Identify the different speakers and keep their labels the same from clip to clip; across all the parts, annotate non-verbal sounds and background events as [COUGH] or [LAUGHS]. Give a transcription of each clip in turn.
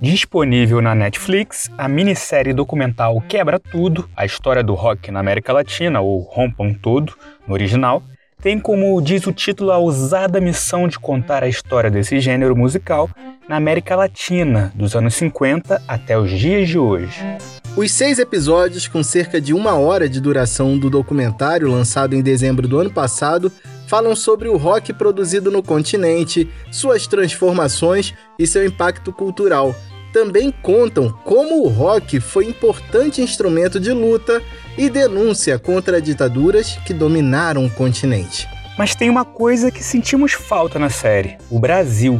Speaker 1: Disponível na Netflix, a minissérie documental Quebra Tudo, a história do rock na América Latina, ou Rompam Tudo, no original, tem como diz o título a ousada missão de contar a história desse gênero musical na América Latina, dos anos 50 até os dias de hoje.
Speaker 2: Os seis episódios, com cerca de uma hora de duração do documentário lançado em dezembro do ano passado, falam sobre o rock produzido no continente, suas transformações e seu impacto cultural. Também contam como o rock foi importante instrumento de luta e denúncia contra ditaduras que dominaram o continente.
Speaker 1: Mas tem uma coisa que sentimos falta na série: o Brasil.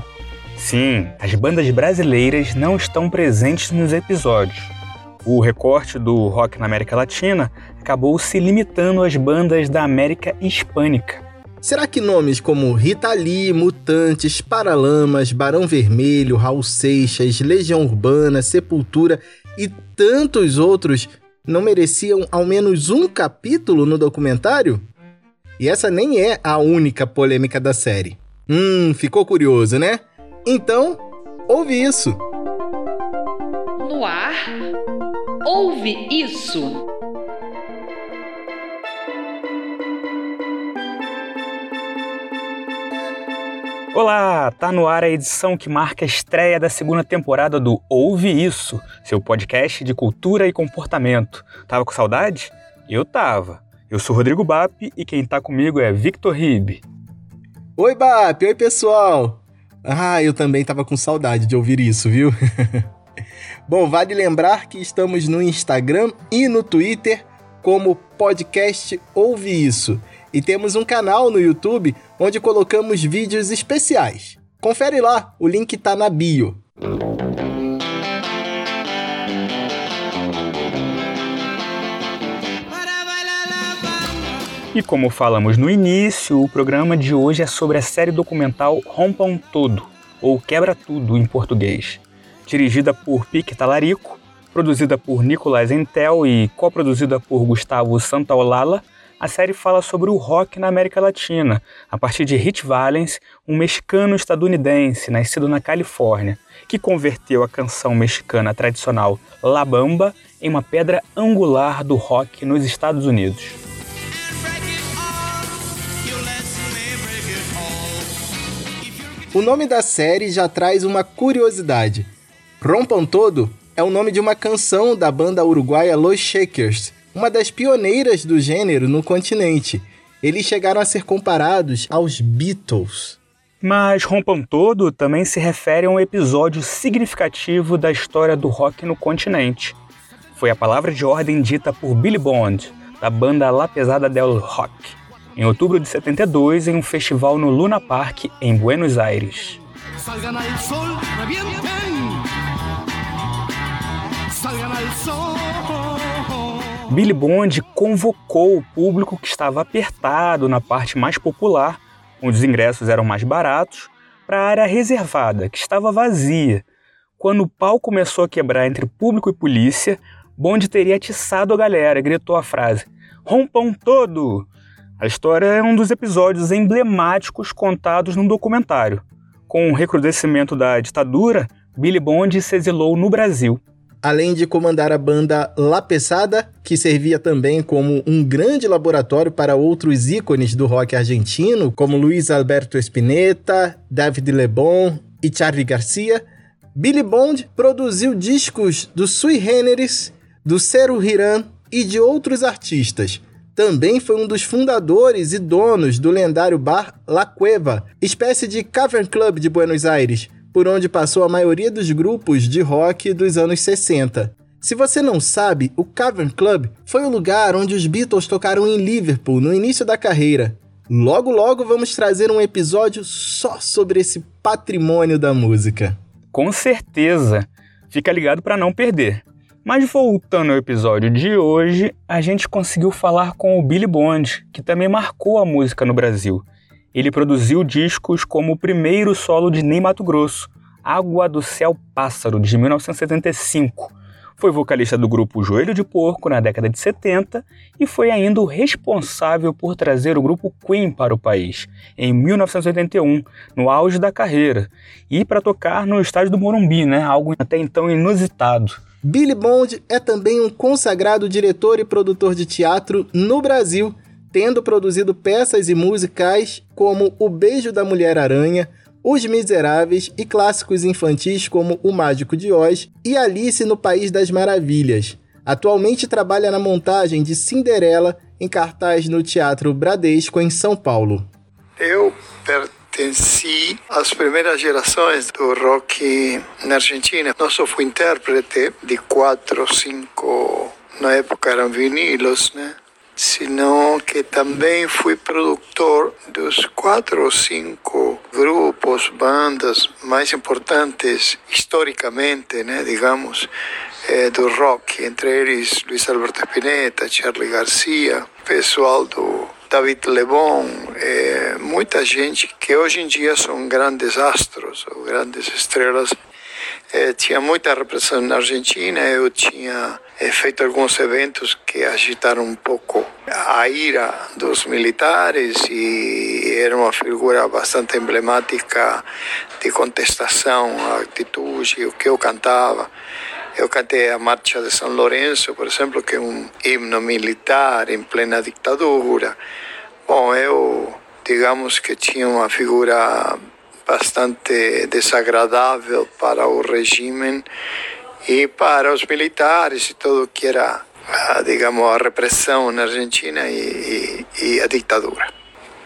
Speaker 1: Sim, as bandas brasileiras não estão presentes nos episódios. O recorte do rock na América Latina acabou se limitando às bandas da América Hispânica.
Speaker 2: Será que nomes como Rita Lee, Mutantes, Paralamas, Barão Vermelho, Raul Seixas, Legião Urbana, Sepultura e tantos outros não mereciam ao menos um capítulo no documentário? E essa nem é a única polêmica da série. Hum, ficou curioso, né? Então, ouve isso.
Speaker 3: No ar, ouve isso.
Speaker 1: Olá, tá no ar a edição que marca a estreia da segunda temporada do Ouve Isso, seu podcast de cultura e comportamento. Tava com saudade? Eu tava. Eu sou Rodrigo Bap e quem tá comigo é Victor Ribe.
Speaker 2: Oi, Bap! Oi, pessoal! Ah, eu também tava com saudade de ouvir isso, viu? [LAUGHS] Bom, vale lembrar que estamos no Instagram e no Twitter como podcast Ouve Isso. E temos um canal no YouTube onde colocamos vídeos especiais. Confere lá, o link tá na bio.
Speaker 1: E como falamos no início, o programa de hoje é sobre a série documental Rompam Todo, ou Quebra Tudo em português. Dirigida por Pique Talarico, produzida por Nicolas Entel e coproduzida por Gustavo Santaolala, a série fala sobre o rock na América Latina, a partir de Hit Valens, um mexicano estadunidense nascido na Califórnia, que converteu a canção mexicana tradicional La Bamba em uma pedra angular do rock nos Estados Unidos.
Speaker 2: O nome da série já traz uma curiosidade. Rompam Todo é o nome de uma canção da banda uruguaia Los Shakers, uma das pioneiras do gênero no continente. Eles chegaram a ser comparados aos Beatles.
Speaker 1: Mas Rompam Todo também se refere a um episódio significativo da história do rock no continente. Foi a palavra de ordem dita por Billy Bond, da banda La Pesada del Rock, em outubro de 72, em um festival no Luna Park, em Buenos Aires. Billy Bond convocou o público que estava apertado na parte mais popular, onde os ingressos eram mais baratos, para a área reservada, que estava vazia. Quando o pau começou a quebrar entre público e polícia, Bond teria atiçado a galera, gritou a frase: Rompam todo! A história é um dos episódios emblemáticos contados num documentário. Com o recrudescimento da ditadura, Billy Bond se exilou no Brasil
Speaker 2: além de comandar a banda La Pesada, que servia também como um grande laboratório para outros ícones do rock argentino, como Luiz Alberto Spinetta, David Lebon e Charlie Garcia. Billy Bond produziu discos do Sui Generis, do Cero Hiran e de outros artistas. Também foi um dos fundadores e donos do lendário bar La Cueva, espécie de cavern club de Buenos Aires, por onde passou a maioria dos grupos de rock dos anos 60. Se você não sabe, o Cavern Club foi o lugar onde os Beatles tocaram em Liverpool no início da carreira. Logo, logo vamos trazer um episódio só sobre esse patrimônio da música.
Speaker 1: Com certeza! Fica ligado para não perder. Mas voltando ao episódio de hoje, a gente conseguiu falar com o Billy Bond, que também marcou a música no Brasil. Ele produziu discos como o primeiro solo de Ney Mato Grosso, Água do Céu Pássaro, de 1975. Foi vocalista do grupo Joelho de Porco na década de 70 e foi ainda o responsável por trazer o grupo Queen para o país em 1981, no auge da carreira, e para tocar no estádio do Morumbi, né? algo até então inusitado.
Speaker 2: Billy Bond é também um consagrado diretor e produtor de teatro no Brasil, tendo produzido peças e musicais como O Beijo da Mulher-Aranha, os Miseráveis e clássicos infantis como O Mágico de Oz e Alice no País das Maravilhas. Atualmente trabalha na montagem de Cinderela em cartaz no Teatro Bradesco, em São Paulo.
Speaker 4: Eu pertenci às primeiras gerações do rock na Argentina. Não só fui intérprete de quatro, cinco, na época eram vinilos, né? Sino que também fui produtor dos quatro ou cinco grupos, bandas mais importantes historicamente, né, digamos, eh, do rock, entre eles Luiz Alberto Spinetta, Charlie Garcia, pessoal do David Lebon, eh, muita gente que hoje em dia são grandes astros ou grandes estrelas. Eh, tinha muita repressão na Argentina, eu tinha eh, feito alguns eventos que agitaram um pouco a ira dos militares e era uma figura bastante emblemática de contestação à atitude, o que eu cantava. Eu cantei a Marcha de São Lourenço, por exemplo, que é um himno militar em plena ditadura. Bom, eu, digamos que tinha uma figura bastante desagradável para o regime e para os militares e tudo que era, digamos, a repressão na Argentina e, e, e a ditadura.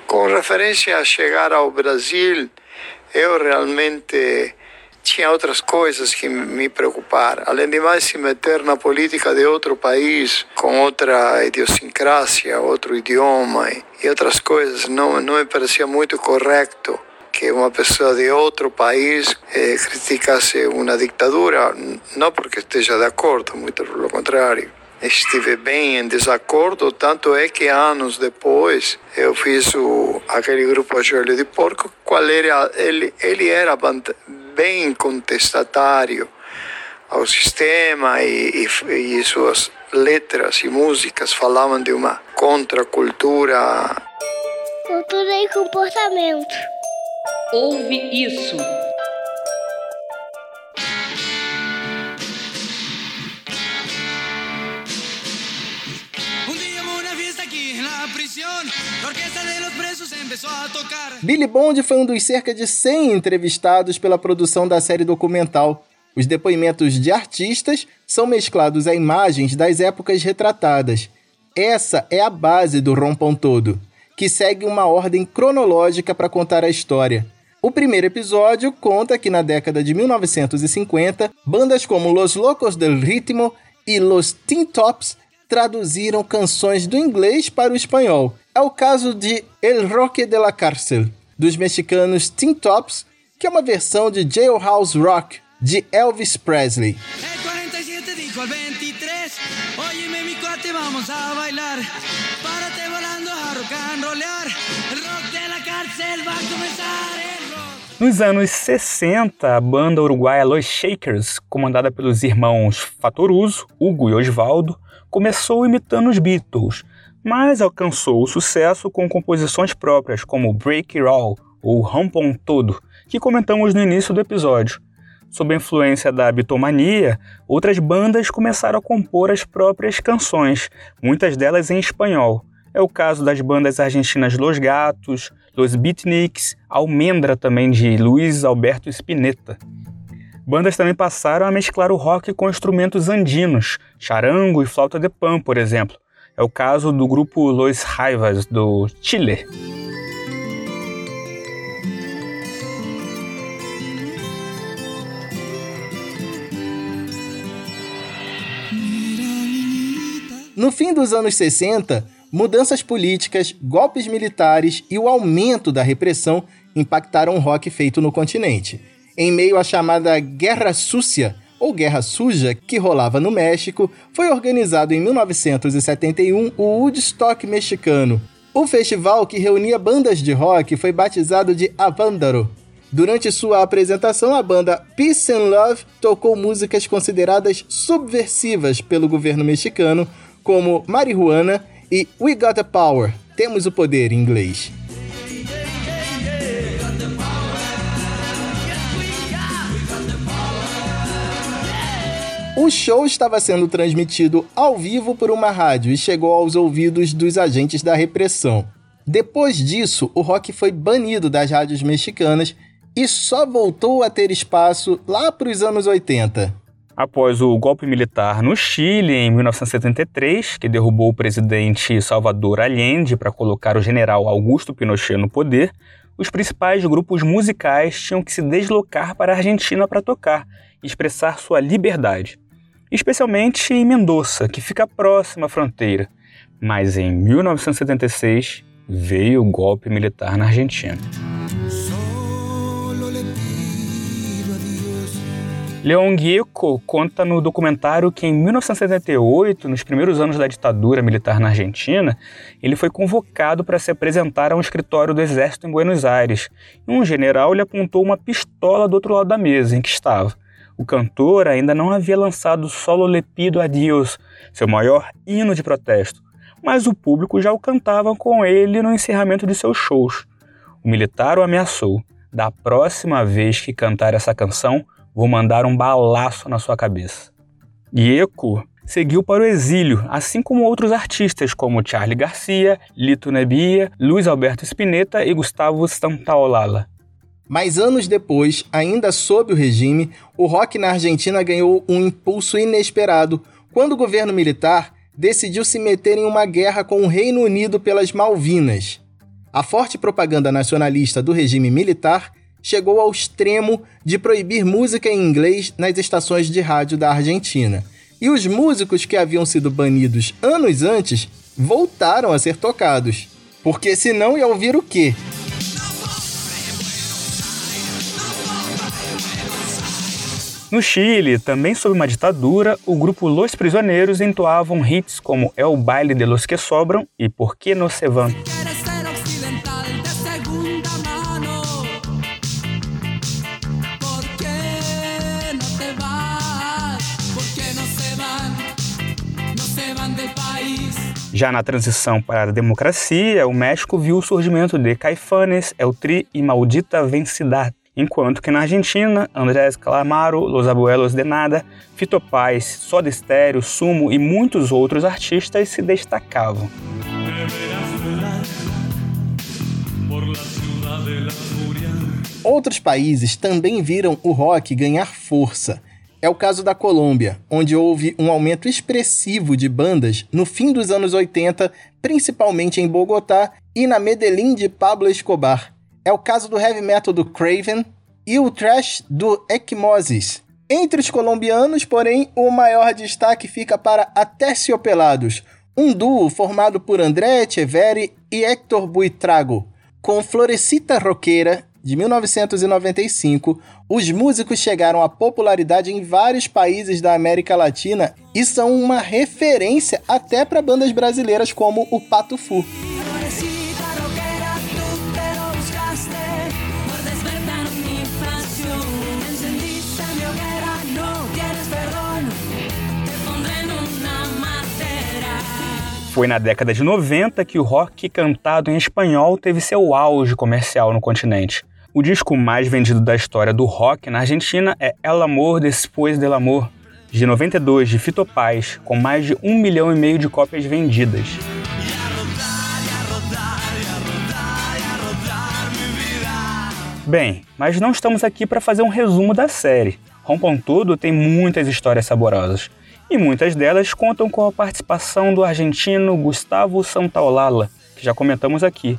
Speaker 4: Com referência a chegar ao Brasil, eu realmente tinha outras coisas que me preocuparam. Além de mais se meter na política de outro país, com outra idiosincrasia, outro idioma e outras coisas, não, não me parecia muito correto que uma pessoa de outro país eh, criticasse uma ditadura, não porque esteja de acordo, muito pelo contrário. Estive bem em desacordo, tanto é que anos depois eu fiz o, aquele grupo Joelho de Porco, qual era, ele, ele era bem contestatário ao sistema e, e, e suas letras e músicas falavam de uma contracultura.
Speaker 3: Cultura e comportamento. Ouve isso.
Speaker 2: Billy Bond foi um dos cerca de 100 entrevistados pela produção da série documental. Os depoimentos de artistas são mesclados a imagens das épocas retratadas. Essa é a base do Rompam Todo, que segue uma ordem cronológica para contar a história. O primeiro episódio conta que na década de 1950, bandas como Los Locos del Ritmo e Los Teen Tops traduziram canções do inglês para o espanhol. É o caso de El Roque de la Cárcel, dos mexicanos Teen Tops, que é uma versão de Jailhouse Rock de Elvis Presley.
Speaker 1: Nos anos 60, a banda uruguaia Los Shakers, comandada pelos irmãos Fatoruso, Hugo e Osvaldo, começou imitando os Beatles, mas alcançou o sucesso com composições próprias como Break It All ou Rampon Todo, que comentamos no início do episódio. Sob a influência da bitomania, outras bandas começaram a compor as próprias canções, muitas delas em espanhol. É o caso das bandas argentinas Los Gatos, Los Beatniks, Almendra também de Luiz Alberto Spinetta. Bandas também passaram a mesclar o rock com instrumentos andinos, charango e flauta de pan, por exemplo. É o caso do grupo Los Raivas, do Chile.
Speaker 2: No fim dos anos 60, mudanças políticas, golpes militares e o aumento da repressão impactaram o rock feito no continente. Em meio à chamada Guerra Sucia, ou Guerra Suja, que rolava no México, foi organizado em 1971 o Woodstock mexicano. O festival que reunia bandas de rock foi batizado de Avándaro. Durante sua apresentação, a banda Peace and Love tocou músicas consideradas subversivas pelo governo mexicano, como Marihuana e We Got the Power, Temos o Poder em inglês. O show estava sendo transmitido ao vivo por uma rádio e chegou aos ouvidos dos agentes da repressão. Depois disso, o rock foi banido das rádios mexicanas e só voltou a ter espaço lá para os anos 80.
Speaker 1: Após o golpe militar no Chile em 1973, que derrubou o presidente Salvador Allende para colocar o general Augusto Pinochet no poder, os principais grupos musicais tinham que se deslocar para a Argentina para tocar e expressar sua liberdade, especialmente em Mendoza, que fica próxima à fronteira. Mas em 1976 veio o golpe militar na Argentina. Leon Gieco conta no documentário que em 1978, nos primeiros anos da ditadura militar na Argentina, ele foi convocado para se apresentar a um escritório do exército em Buenos Aires. E um general lhe apontou uma pistola do outro lado da mesa em que estava. O cantor ainda não havia lançado Solo Le Pido a Dios, seu maior hino de protesto, mas o público já o cantava com ele no encerramento de seus shows. O militar o ameaçou: da próxima vez que cantar essa canção, vou mandar um balaço na sua cabeça. Gieco seguiu para o exílio, assim como outros artistas como Charlie Garcia, Lito Nebia, Luiz Alberto Spinetta e Gustavo Santaolalla.
Speaker 2: Mas anos depois, ainda sob o regime, o rock na Argentina ganhou um impulso inesperado quando o governo militar decidiu se meter em uma guerra com o Reino Unido pelas Malvinas. A forte propaganda nacionalista do regime militar chegou ao extremo de proibir música em inglês nas estações de rádio da Argentina. E os músicos que haviam sido banidos anos antes voltaram a ser tocados. Porque senão ia ouvir o quê?
Speaker 1: No Chile, também sob uma ditadura, o grupo Los Prisioneiros entoavam hits como É o baile de los que sobram e Por que no se van. Já na transição para a democracia, o México viu o surgimento de Caifanes, El Tri e Maldita Vencidad, enquanto que na Argentina, Andrés Calamaro, Los Abuelos de Nada, Fito Paz, Soda Stereo, Sumo e muitos outros artistas se destacavam.
Speaker 2: Outros países também viram o rock ganhar força é o caso da Colômbia, onde houve um aumento expressivo de bandas no fim dos anos 80, principalmente em Bogotá e na Medellín de Pablo Escobar. É o caso do heavy metal do Craven e o thrash do Equimosis. Entre os colombianos, porém, o maior destaque fica para Aterciopelados, um duo formado por André Echeverri e Héctor Buitrago, com Florecita Roqueira de 1995, os músicos chegaram à popularidade em vários países da América Latina e são uma referência até para bandas brasileiras como o Pato Fu.
Speaker 1: Foi na década de 90 que o rock cantado em espanhol teve seu auge comercial no continente. O disco mais vendido da história do rock na Argentina é El Amor Después del Amor, de 92, de Fito Paz, com mais de um milhão e meio de cópias vendidas. Bem, mas não estamos aqui para fazer um resumo da série. Rompam Tudo tem muitas histórias saborosas, e muitas delas contam com a participação do argentino Gustavo Santaolalla, que já comentamos aqui,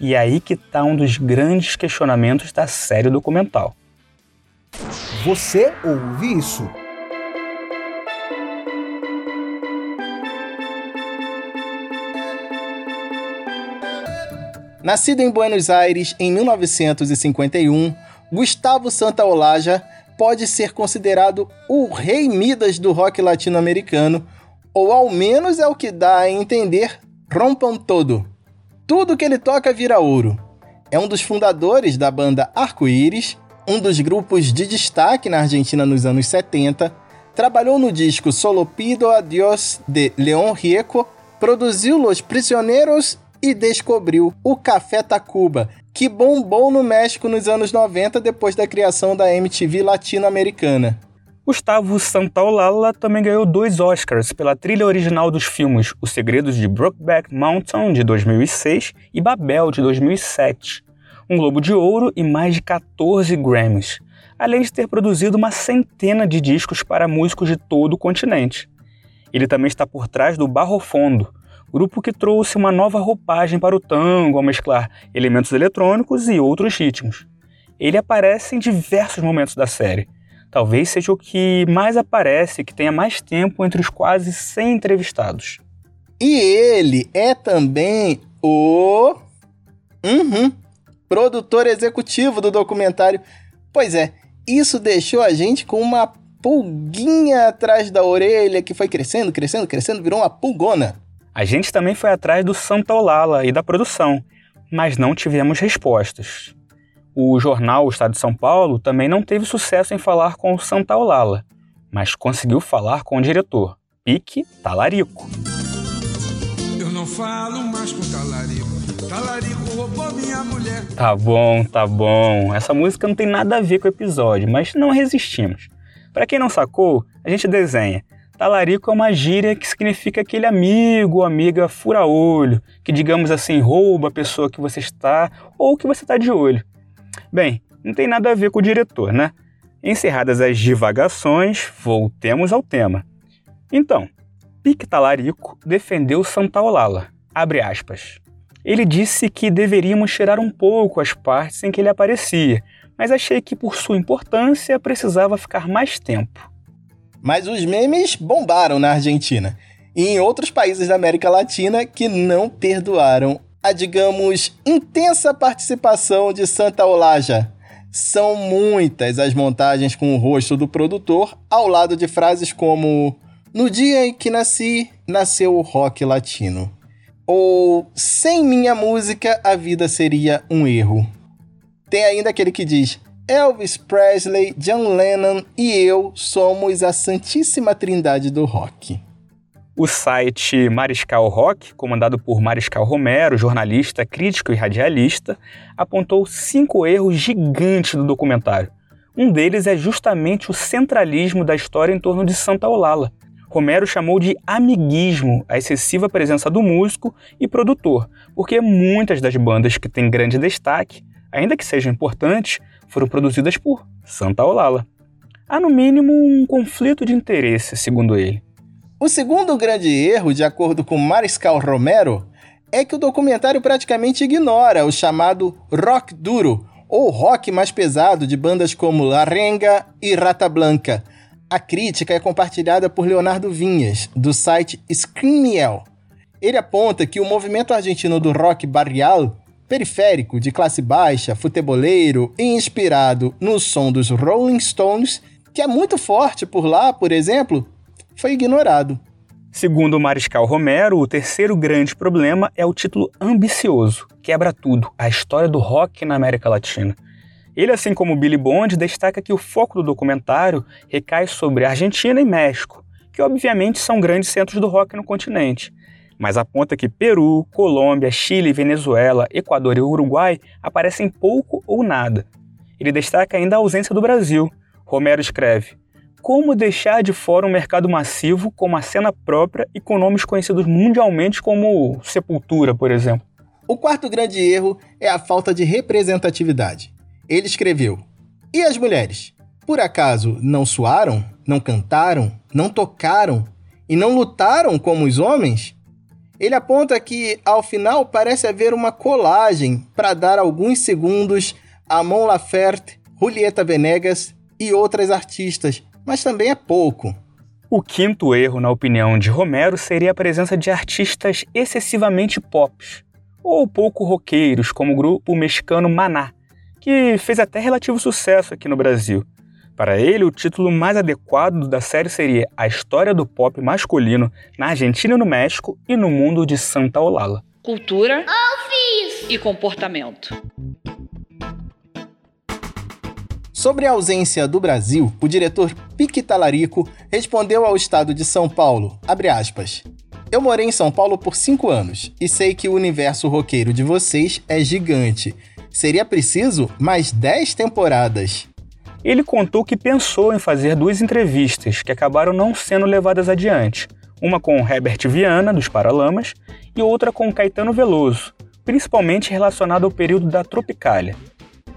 Speaker 1: e é aí que está um dos grandes questionamentos da série documental.
Speaker 5: Você ouve isso?
Speaker 2: Nascido em Buenos Aires em 1951, Gustavo Santaolalla pode ser considerado o rei Midas do rock latino-americano, ou ao menos é o que dá a entender Rompam Todo, tudo que ele toca vira ouro. é um dos fundadores da banda Arco-Íris, um dos grupos de destaque na Argentina nos anos 70, trabalhou no disco Solo Pido a Dios de León Rieco, produziu Los Prisioneros e descobriu o Café Tacuba, que bombou no México nos anos 90 depois da criação da MTV latino-americana.
Speaker 1: Gustavo Santaolalla também ganhou dois Oscars pela trilha original dos filmes Os Segredos de Brokeback Mountain, de 2006, e Babel, de 2007, um Globo de Ouro e mais de 14 Grammys, além de ter produzido uma centena de discos para músicos de todo o continente. Ele também está por trás do Barro Fondo, grupo que trouxe uma nova roupagem para o tango ao mesclar elementos eletrônicos e outros ritmos. Ele aparece em diversos momentos da série, talvez seja o que mais aparece, que tenha mais tempo entre os quase 100 entrevistados.
Speaker 2: E ele é também o. Uhum, produtor executivo do documentário. Pois é, isso deixou a gente com uma pulguinha atrás da orelha que foi crescendo, crescendo, crescendo, virou uma pulgona.
Speaker 1: A gente também foi atrás do Santa Olala e da produção, mas não tivemos respostas. O jornal o Estado de São Paulo também não teve sucesso em falar com o Santa Olala, mas conseguiu falar com o diretor, Pique Talarico. Eu não falo mais com Talarico. Talarico roubou minha mulher. Tá bom, tá bom. Essa música não tem nada a ver com o episódio, mas não resistimos. Para quem não sacou, a gente desenha. Talarico é uma gíria que significa aquele amigo ou amiga fura-olho, que, digamos assim, rouba a pessoa que você está ou que você está de olho. Bem, não tem nada a ver com o diretor, né? Encerradas as divagações, voltemos ao tema. Então, Pique Talarico defendeu Santa Olala, abre aspas. Ele disse que deveríamos tirar um pouco as partes em que ele aparecia, mas achei que por sua importância precisava ficar mais tempo.
Speaker 2: Mas os memes bombaram na Argentina e em outros países da América Latina que não perdoaram a, digamos, intensa participação de Santa Olaja. São muitas as montagens com o rosto do produtor, ao lado de frases como: No dia em que nasci, nasceu o rock latino. Ou sem minha música, a vida seria um erro. Tem ainda aquele que diz: Elvis Presley, John Lennon e eu somos a Santíssima Trindade do rock.
Speaker 1: O site Mariscal Rock, comandado por Mariscal Romero, jornalista, crítico e radialista, apontou cinco erros gigantes do documentário. Um deles é justamente o centralismo da história em torno de Santa Olala. Romero chamou de amiguismo a excessiva presença do músico e produtor, porque muitas das bandas que têm grande destaque, ainda que sejam importantes, foram produzidas por Santa Olala. Há no mínimo um conflito de interesse, segundo ele.
Speaker 2: O segundo grande erro, de acordo com Mariscal Romero, é que o documentário praticamente ignora o chamado rock duro, ou rock mais pesado de bandas como La Renga e Rata Blanca. A crítica é compartilhada por Leonardo Vinhas, do site Screamiel. Ele aponta que o movimento argentino do rock barrial, periférico, de classe baixa, futeboleiro e inspirado no som dos Rolling Stones, que é muito forte por lá, por exemplo, foi ignorado.
Speaker 1: Segundo o Mariscal Romero, o terceiro grande problema é o título ambicioso, quebra tudo, a história do rock na América Latina. Ele, assim como Billy Bond, destaca que o foco do documentário recai sobre Argentina e México, que obviamente são grandes centros do rock no continente, mas aponta que Peru, Colômbia, Chile, Venezuela, Equador e Uruguai aparecem pouco ou nada. Ele destaca ainda a ausência do Brasil. Romero escreve: como deixar de fora um mercado massivo com uma cena própria e com nomes conhecidos mundialmente como Sepultura, por exemplo.
Speaker 2: O quarto grande erro é a falta de representatividade. Ele escreveu: E as mulheres? Por acaso não suaram, não cantaram, não tocaram e não lutaram como os homens? Ele aponta que, ao final, parece haver uma colagem para dar alguns segundos a Mon Laferte, Julieta Venegas e outras artistas mas também é pouco.
Speaker 1: O quinto erro, na opinião de Romero, seria a presença de artistas excessivamente pop, ou pouco roqueiros, como o grupo mexicano Maná, que fez até relativo sucesso aqui no Brasil. Para ele, o título mais adequado da série seria A História do Pop Masculino na Argentina e no México e no mundo de Santa Olala.
Speaker 6: Cultura e comportamento.
Speaker 2: Sobre a ausência do Brasil, o diretor Pique Talarico respondeu ao estado de São Paulo, aspas, Eu morei em São Paulo por cinco anos e sei que o universo roqueiro de vocês é gigante. Seria preciso mais dez temporadas.
Speaker 1: Ele contou que pensou em fazer duas entrevistas que acabaram não sendo levadas adiante. Uma com Herbert Viana, dos Paralamas, e outra com Caetano Veloso, principalmente relacionada ao período da Tropicália.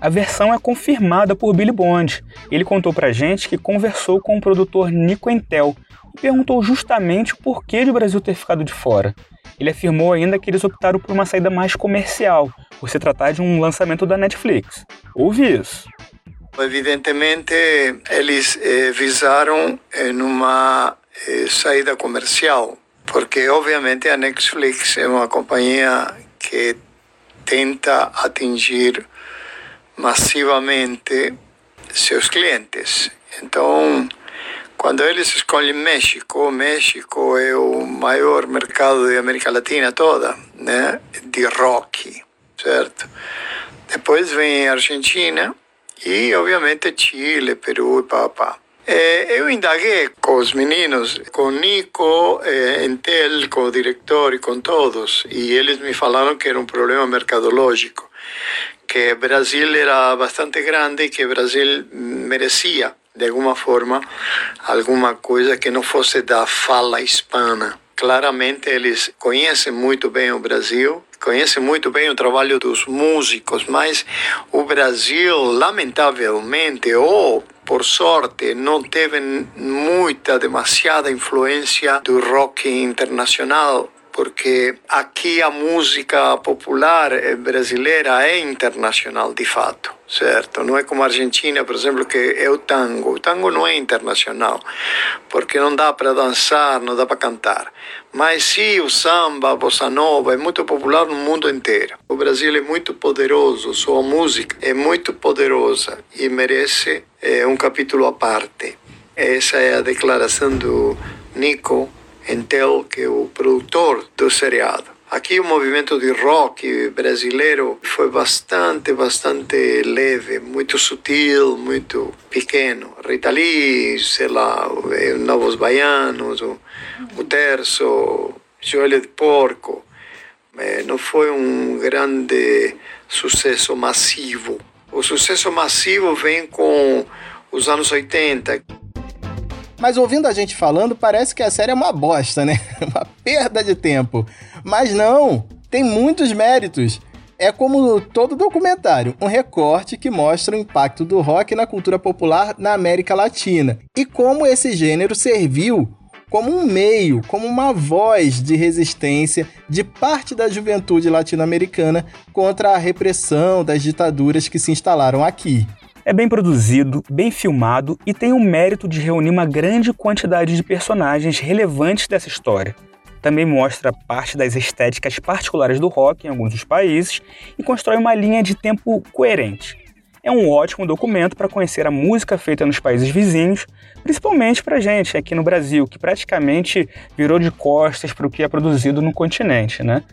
Speaker 1: A versão é confirmada por Billy Bond. Ele contou pra gente que conversou com o produtor Nico Entel e perguntou justamente o porquê de o Brasil ter ficado de fora. Ele afirmou ainda que eles optaram por uma saída mais comercial, por se tratar de um lançamento da Netflix. Ouve isso.
Speaker 4: Evidentemente, eles eh, visaram em uma eh, saída comercial, porque obviamente a Netflix é uma companhia que tenta atingir massivamente seus clientes. Então, quando eles escolhem México, México é o maior mercado da América Latina toda, né, de rock, certo? Depois vem Argentina e, obviamente, Chile, Peru e papá. É, eu indaguei com os meninos, com Nico, é, Entel, com o diretor e com todos, e eles me falaram que era um problema mercadológico que Brasil era bastante grande e que Brasil merecia, de alguma forma, alguma coisa que não fosse da fala hispana. Claramente eles conhecem muito bem o Brasil, conhecem muito bem o trabalho dos músicos, mas o Brasil, lamentavelmente, ou por sorte, não teve muita, demasiada influência do rock internacional porque aqui a música popular eh, brasileira é internacional de fato, certo? Não é como a Argentina, por exemplo, que é o tango. O tango não é internacional, porque não dá para dançar, não dá para cantar. Mas sim, o samba, a bossa nova é muito popular no mundo inteiro. O Brasil é muito poderoso, sua música é muito poderosa e merece é, um capítulo à parte. Essa é a declaração do Nico Entel, que é o produtor do seriado. Aqui o movimento de rock brasileiro foi bastante, bastante leve, muito sutil, muito pequeno. Rita Lee, sei lá, Novos Baianos, o, o Terço, Joelho de Porco. Não foi um grande sucesso massivo. O sucesso massivo vem com os anos 80.
Speaker 2: Mas ouvindo a gente falando, parece que a série é uma bosta, né? [LAUGHS] uma perda de tempo. Mas não, tem muitos méritos. É como todo documentário, um recorte que mostra o impacto do rock na cultura popular na América Latina e como esse gênero serviu como um meio, como uma voz de resistência de parte da juventude latino-americana contra a repressão das ditaduras que se instalaram aqui.
Speaker 1: É bem produzido, bem filmado e tem o mérito de reunir uma grande quantidade de personagens relevantes dessa história. Também mostra parte das estéticas particulares do rock em alguns dos países e constrói uma linha de tempo coerente. É um ótimo documento para conhecer a música feita nos países vizinhos, principalmente para a gente aqui no Brasil, que praticamente virou de costas para o que é produzido no continente, né?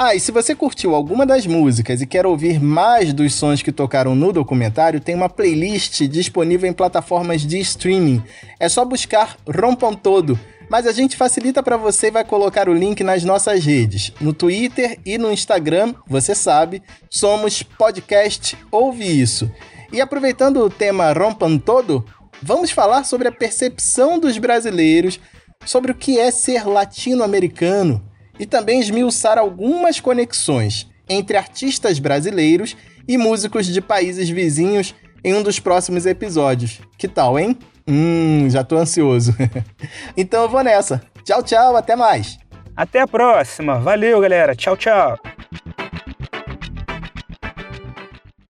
Speaker 2: Ah, e se você curtiu alguma das músicas e quer ouvir mais dos sons que tocaram no documentário, tem uma playlist disponível em plataformas de streaming. É só buscar Rompam Todo. Mas a gente facilita para você e vai colocar o link nas nossas redes. No Twitter e no Instagram, você sabe, somos podcast Ouve Isso. E aproveitando o tema Rompam Todo, vamos falar sobre a percepção dos brasileiros sobre o que é ser latino-americano e também esmiuçar algumas conexões entre artistas brasileiros e músicos de países vizinhos em um dos próximos episódios. Que tal, hein? Hum, já tô ansioso. [LAUGHS] então eu vou nessa. Tchau, tchau, até mais.
Speaker 1: Até a próxima. Valeu, galera. Tchau, tchau.